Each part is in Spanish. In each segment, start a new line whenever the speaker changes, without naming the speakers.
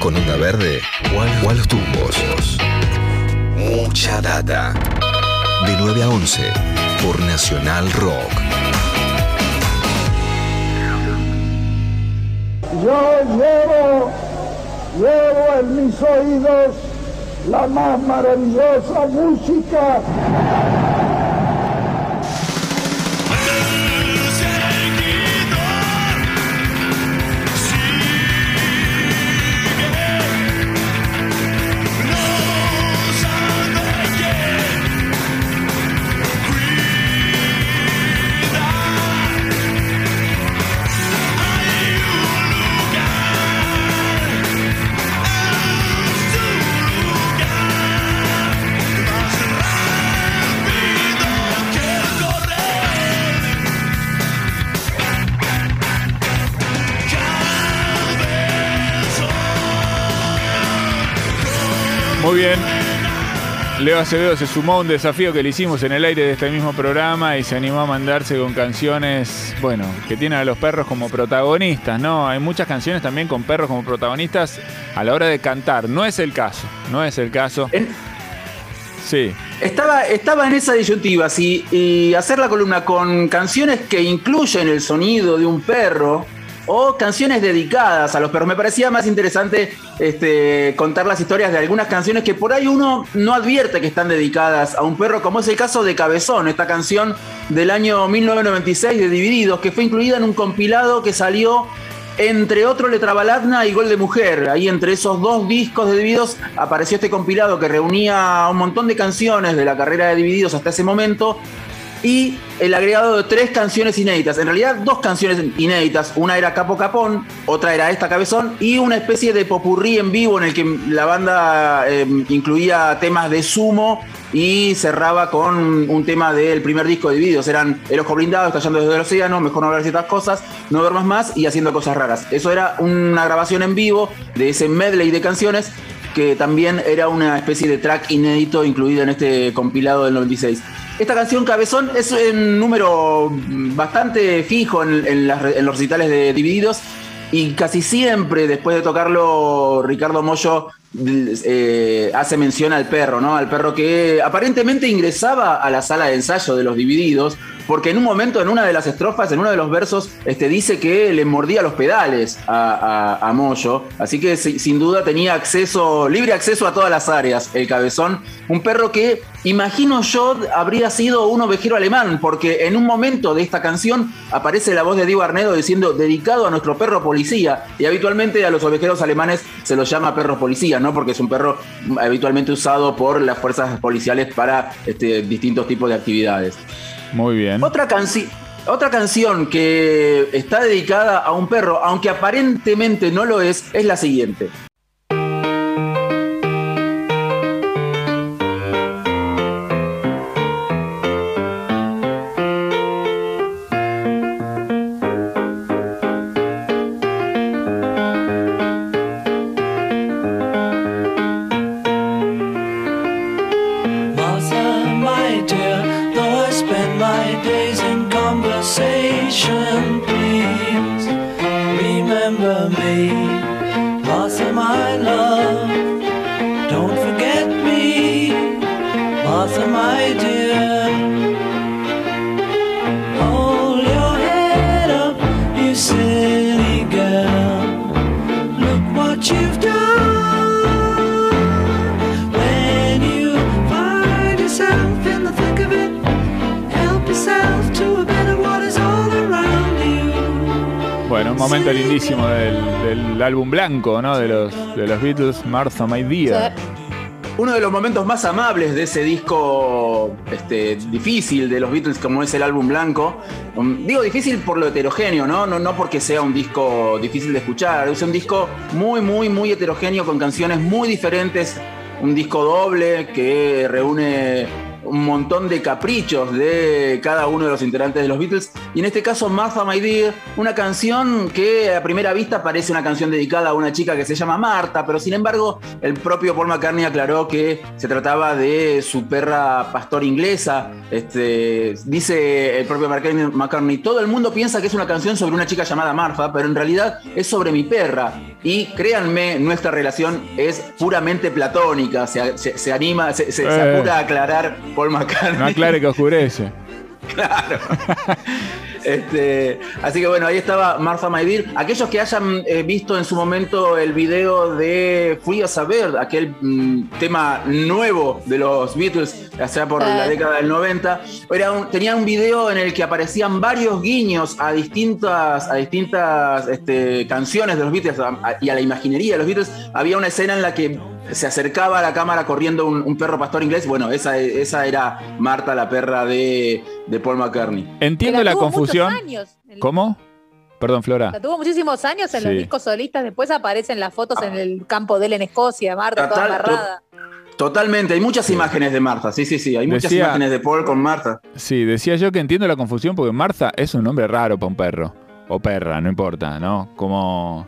con onda verde o a los tumbos. Mucha data. De 9 a 11 por Nacional Rock.
Yo llevo, llevo en mis oídos la más maravillosa música
bien. Leo Acevedo se sumó a un desafío que le hicimos en el aire de este mismo programa y se animó a mandarse con canciones, bueno, que tienen a los perros como protagonistas, ¿no? Hay muchas canciones también con perros como protagonistas a la hora de cantar. No es el caso, no es el caso. Sí.
Estaba, estaba en esa disyuntiva, si y hacer la columna con canciones que incluyen el sonido de un perro o canciones dedicadas a los perros. Me parecía más interesante este, contar las historias de algunas canciones que por ahí uno no advierte que están dedicadas a un perro, como es el caso de Cabezón, esta canción del año 1996 de Divididos, que fue incluida en un compilado que salió entre otro Letrabaladna y Gol de Mujer. Ahí entre esos dos discos de Divididos apareció este compilado que reunía un montón de canciones de la carrera de Divididos hasta ese momento y el agregado de tres canciones inéditas. En realidad, dos canciones inéditas. Una era Capo Capón, otra era esta Cabezón, y una especie de popurrí en vivo en el que la banda em, incluía temas de sumo y cerraba con un tema del primer disco de vídeos. Eran El Ojo Blindado, Estallando desde el Océano, Mejor no hablar ciertas cosas, No ver más y Haciendo Cosas Raras. Eso era una grabación en vivo de ese medley de canciones que también era una especie de track inédito incluido en este compilado del 96. Esta canción Cabezón es un número bastante fijo en, los recitales de Divididos y casi siempre después de tocarlo Ricardo Mollo eh, hace mención al perro, ¿no? Al perro que aparentemente ingresaba a la sala de ensayo de los Divididos porque en un momento, en una de las estrofas, en uno de los versos, este, dice que le mordía los pedales a, a, Moyo. Así que sin duda tenía acceso, libre acceso a todas las áreas, el cabezón. Un perro que, imagino yo, habría sido un ovejero alemán, porque en un momento de esta canción aparece la voz de Diego Arnedo diciendo dedicado a nuestro perro policía. Y habitualmente a los ovejeros alemanes se los llama perro policía, ¿no? Porque es un perro habitualmente usado por las fuerzas policiales para este, distintos tipos de actividades.
Muy bien.
Otra, otra canción que está dedicada a un perro, aunque aparentemente no lo es, es la siguiente.
passion momento lindísimo del, álbum blanco, ¿no? De los, de los Beatles, Martha My Dear.
Uno de los momentos más amables de ese disco este, difícil de los Beatles, como es el álbum blanco. Um, digo difícil por lo heterogéneo, ¿no? ¿no? No porque sea un disco difícil de escuchar. Es un disco muy, muy, muy heterogéneo con canciones muy diferentes. Un disco doble que reúne un montón de caprichos de cada uno de los integrantes de los Beatles. Y en este caso, Martha My Dear, una canción que a primera vista parece una canción dedicada a una chica que se llama Marta, pero sin embargo, el propio Paul McCartney aclaró que se trataba de su perra pastor inglesa. Este, dice el propio McCartney, todo el mundo piensa que es una canción sobre una chica llamada Martha, pero en realidad es sobre mi perra. Y créanme, nuestra relación es puramente platónica. Se, anima, se, se, eh. apura a aclarar Paul McCartney.
No aclare que oscurece.
Claro. Este, así que bueno, ahí estaba Martha Maydir. Aquellos que hayan eh, visto en su momento el video de Fui a saber, aquel mm, tema nuevo de los Beatles, allá por la eh. década del 90, era tenía un video en el que aparecían varios guiños a distintas, a distintas este, canciones de los Beatles y a la imaginería de los Beatles. Había una escena en la que se acercaba a la cámara corriendo un, perro pastor inglés. Bueno, esa, esa era Marta, la perra de, Paul McCartney.
Entiendo la confusión. ¿Cómo? Perdón, Flora.
tuvo muchísimos años en los discos solistas, después aparecen las fotos en el campo de él en Escocia, Marta, toda agarrada.
Totalmente, hay muchas imágenes de Marta, sí, sí, sí, hay muchas imágenes de Paul con Marta.
Sí, decía yo que entiendo la confusión porque Marta es un nombre raro para un perro, o perra, no importa, ¿no? Como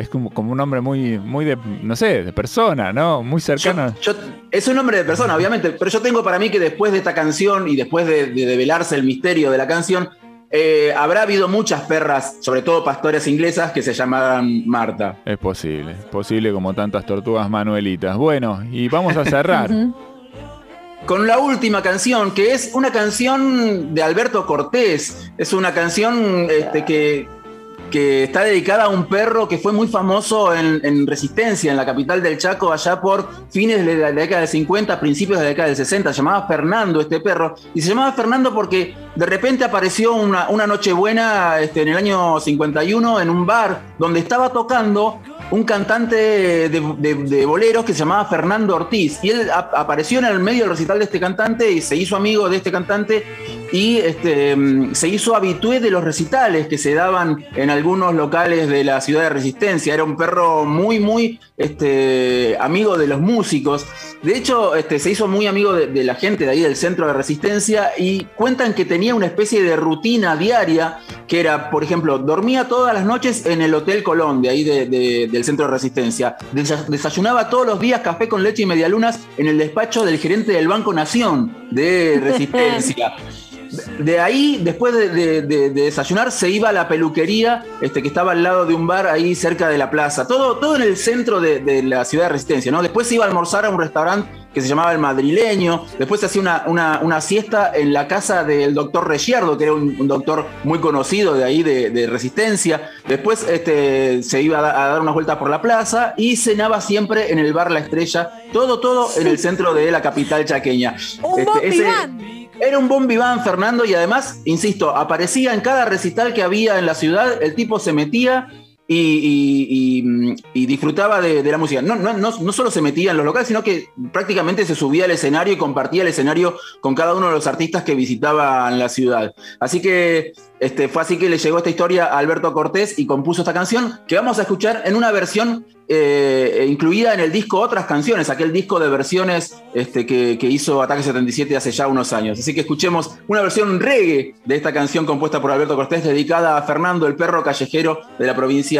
es como, como un nombre muy, muy de, no sé, de persona, ¿no? Muy cercano.
es un nombre de persona, obviamente, pero yo tengo para mí que después de esta canción y después de, develarse el misterio de la canción, eh, habrá habido muchas perras, sobre todo pastores inglesas, que se llamaban Marta.
Es posible, es posible como tantas tortugas manuelitas. Bueno, y vamos a cerrar.
con la última canción, que es una canción de Alberto Cortés. Es una canción este, que, que está dedicada a un perro que fue muy famoso en, Resistencia, en la capital del Chaco, allá por fines de la, década del 50, principios de la década del 60. Se llamaba Fernando este perro. Y se llamaba Fernando porque de repente apareció una, una noche buena este, en el año 51 en un bar donde estaba tocando un cantante de, boleros que se llamaba Fernando Ortiz. Y él apareció en el medio del recital de este cantante y se hizo amigo de este cantante y este, mm, se hizo habitué de los recitales que se daban en algunos locales de la ciudad de Resistencia. Era un perro muy, muy este, amigo de los músicos. De hecho, este, se hizo muy amigo de, la gente de ahí del centro de Resistencia y cuentan que tenía una especie de rutina diaria que era, por ejemplo, dormía todas las noches en el Hotel Colón, de ahí del centro de Resistencia. Desayunaba todos los días café con leche y medialunas en el despacho del gerente del Banco Nación de Resistencia. De ahí, después de, desayunar, se iba a la peluquería este, que estaba al lado de un bar ahí cerca de la plaza. Todo, todo en el centro de, la ciudad de Resistencia, ¿no? Después se iba a almorzar a un restaurante que se llamaba El Madrileño. Después se hacía una, siesta en la casa del doctor Regierdo, que era un, doctor muy conocido de ahí de, Resistencia. Después este, se iba a, dar unas vueltas por la plaza y cenaba siempre en el bar La Estrella. Todo, todo en el centro de la capital chaqueña.
Un este,
era un bon vivant Fernando y además, insisto, aparecía en cada recital que había en la ciudad, el tipo se metía y, disfrutaba de, la música. No, no, no, solo se metía en los locales, sino que prácticamente se subía al escenario y compartía el escenario con cada uno de los artistas que visitaban la ciudad. Así que este, fue así que le llegó esta historia a Alberto Cortés y compuso esta canción que vamos a escuchar en una versión eh, incluida en el disco Otras Canciones, aquel disco de versiones este, que, hizo Ataque 77 hace ya unos años. Así que escuchemos una versión reggae de esta canción compuesta por Alberto Cortés dedicada a Fernando, el perro callejero de la provincia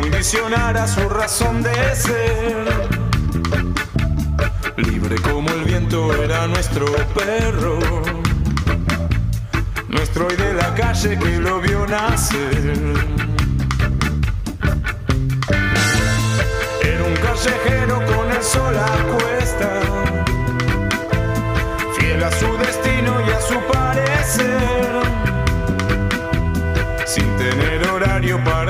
condicionara su razón de ser. Libre como el viento era nuestro perro, nuestro hoy de la calle que lo vio nacer. Era un callejero con el sol a cuesta, fiel a su destino y a su parecer,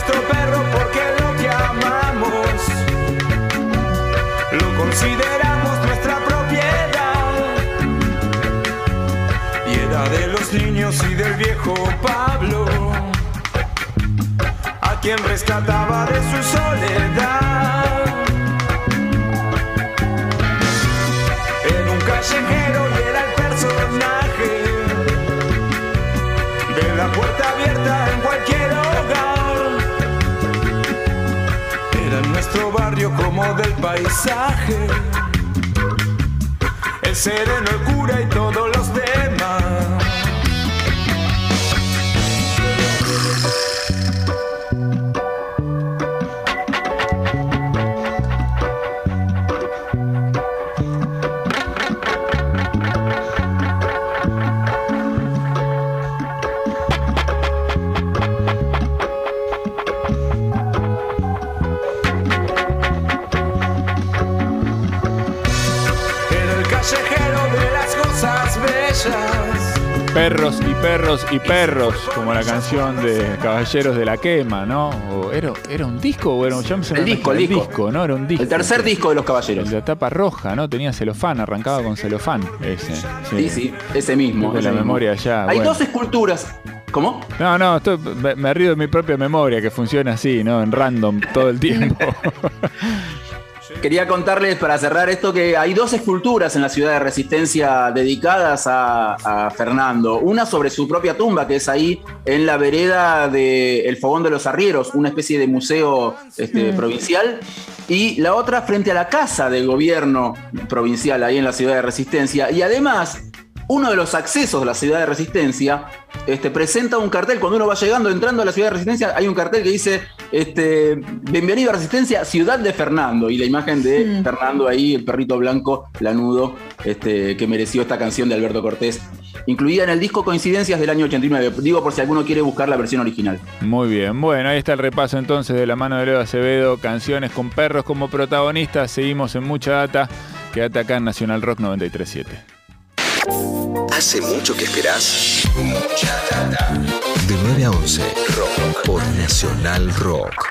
nuestro
perro porque lo que amamos lo consideramos nuestra propiedad.
Y
de los
niños y del viejo Pablo a quien rescataba de su soledad. En un callejero y era el personaje de la puerta abierta en nuestro barrio como del paisaje. El sereno, el cura y todos los
Perros y perros y perros, como la canción de Caballeros de la Quema, ¿no? O era, ¿Era un disco o era un
El disco, el disco.
¿no? Era un disco.
El tercer disco de los
El
caballeros.
de la tapa roja, ¿no? Tenía celofán, arrancaba con celofán ese.
Sí, sí, ese mismo. Ese
la
mismo.
memoria ya.
Hay
bueno.
dos esculturas. ¿Cómo?
No, no, estoy- me, me río de mi propia memoria, que funciona así, ¿no? En random todo el tiempo.
Quería contarles para cerrar esto que hay dos esculturas en la ciudad de Resistencia dedicadas a, a Fernando. Una sobre su propia tumba, que es ahí en la vereda del Fogón de los Arrieros, una especie de museo este, provincial. Y la otra frente a la casa del gobierno provincial, ahí en la ciudad de Resistencia. Y además, uno de los accesos de la ciudad de Resistencia este, presenta un cartel. Cuando uno va llegando, entrando a la ciudad de Resistencia, hay un cartel que dice: este, Bienvenido a Resistencia, ciudad de Fernando. Y la imagen de Fernando ahí, el perrito blanco, lanudo, este, que mereció esta canción de Alberto Cortés, incluida en el disco Coincidencias del año 89. Digo por si alguno quiere buscar la versión original.
Muy bien, bueno, ahí está el repaso entonces de la mano de Leo Acevedo, canciones con perros como protagonistas. Seguimos en mucha data. Quédate acá en Nacional Rock 937.
¿Hace mucho que esperás? Mucha data. De 9 a 11, Rock por Nacional Rock.